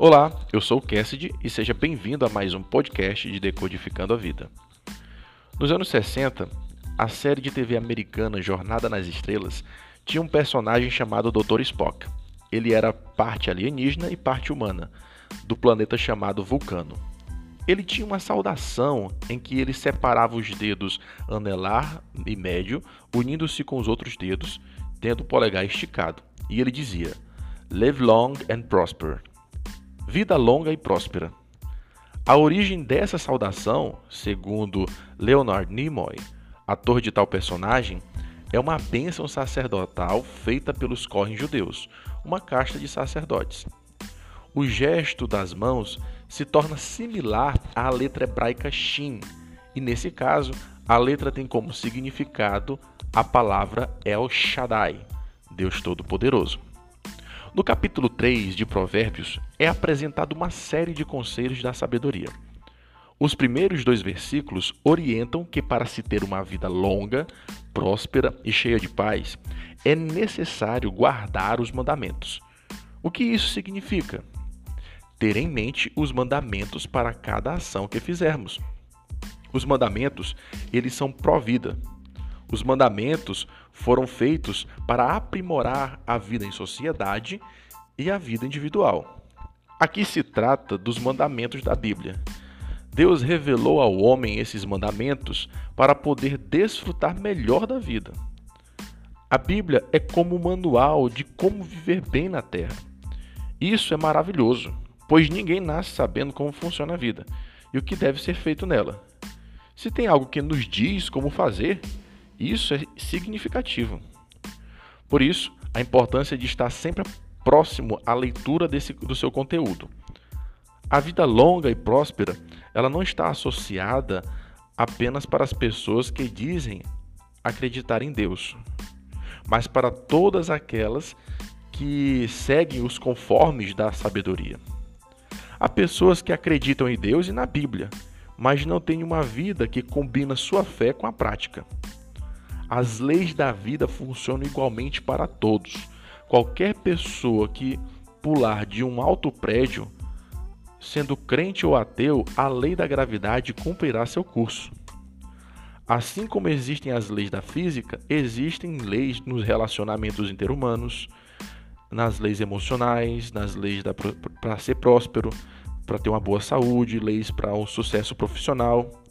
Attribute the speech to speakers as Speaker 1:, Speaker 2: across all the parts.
Speaker 1: Olá, eu sou o Cassidy e seja bem-vindo a mais um podcast de Decodificando a Vida. Nos anos 60, a série de TV americana Jornada nas Estrelas tinha um personagem chamado Dr. Spock. Ele era parte alienígena e parte humana, do planeta chamado Vulcano. Ele tinha uma saudação em que ele separava os dedos anelar e médio, unindo-se com os outros dedos, tendo o polegar esticado. E ele dizia: Live long and prosper vida longa e próspera. A origem dessa saudação, segundo Leonard Nimoy, ator de tal personagem, é uma bênção sacerdotal feita pelos Kohen judeus, uma casta de sacerdotes. O gesto das mãos se torna similar à letra hebraica Shin, e nesse caso, a letra tem como significado a palavra El Shaddai, Deus Todo-Poderoso. No capítulo 3 de Provérbios é apresentada uma série de conselhos da sabedoria. Os primeiros dois versículos orientam que para se ter uma vida longa, próspera e cheia de paz, é necessário guardar os mandamentos. O que isso significa? Ter em mente os mandamentos para cada ação que fizermos. Os mandamentos, eles são pró-vida. Os mandamentos foram feitos para aprimorar a vida em sociedade e a vida individual. Aqui se trata dos mandamentos da Bíblia. Deus revelou ao homem esses mandamentos para poder desfrutar melhor da vida. A Bíblia é como um manual de como viver bem na terra. Isso é maravilhoso, pois ninguém nasce sabendo como funciona a vida e o que deve ser feito nela. Se tem algo que nos diz como fazer, isso é significativo. Por isso, a importância de estar sempre próximo à leitura desse, do seu conteúdo. A vida longa e próspera, ela não está associada apenas para as pessoas que dizem acreditar em Deus, mas para todas aquelas que seguem os conformes da sabedoria. Há pessoas que acreditam em Deus e na Bíblia, mas não têm uma vida que combina sua fé com a prática. As leis da vida funcionam igualmente para todos. Qualquer pessoa que pular de um alto prédio, sendo crente ou ateu, a lei da gravidade cumprirá seu curso. Assim como existem as leis da física, existem leis nos relacionamentos interhumanos, nas leis emocionais, nas leis para ser próspero, para ter uma boa saúde, leis para um sucesso profissional.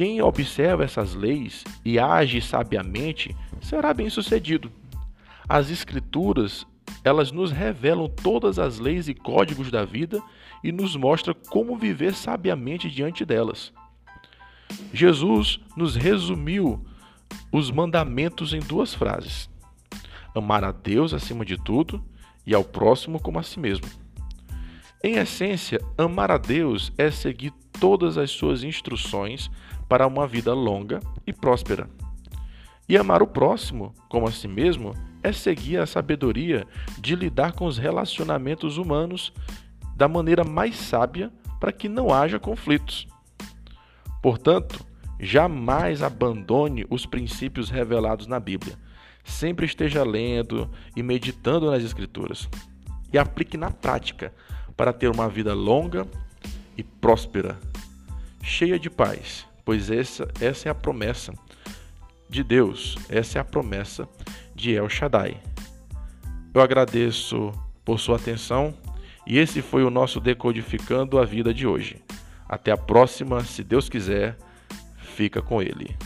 Speaker 1: Quem observa essas leis e age sabiamente será bem-sucedido. As escrituras, elas nos revelam todas as leis e códigos da vida e nos mostra como viver sabiamente diante delas. Jesus nos resumiu os mandamentos em duas frases: amar a Deus acima de tudo e ao próximo como a si mesmo. Em essência, amar a Deus é seguir todas as suas instruções para uma vida longa e próspera. E amar o próximo, como a si mesmo, é seguir a sabedoria de lidar com os relacionamentos humanos da maneira mais sábia para que não haja conflitos. Portanto, jamais abandone os princípios revelados na Bíblia. Sempre esteja lendo e meditando nas Escrituras e aplique na prática para ter uma vida longa e próspera, cheia de paz, pois essa, essa é a promessa de Deus, essa é a promessa de El Shaddai. Eu agradeço por sua atenção e esse foi o nosso Decodificando a Vida de hoje. Até a próxima, se Deus quiser, fica com Ele.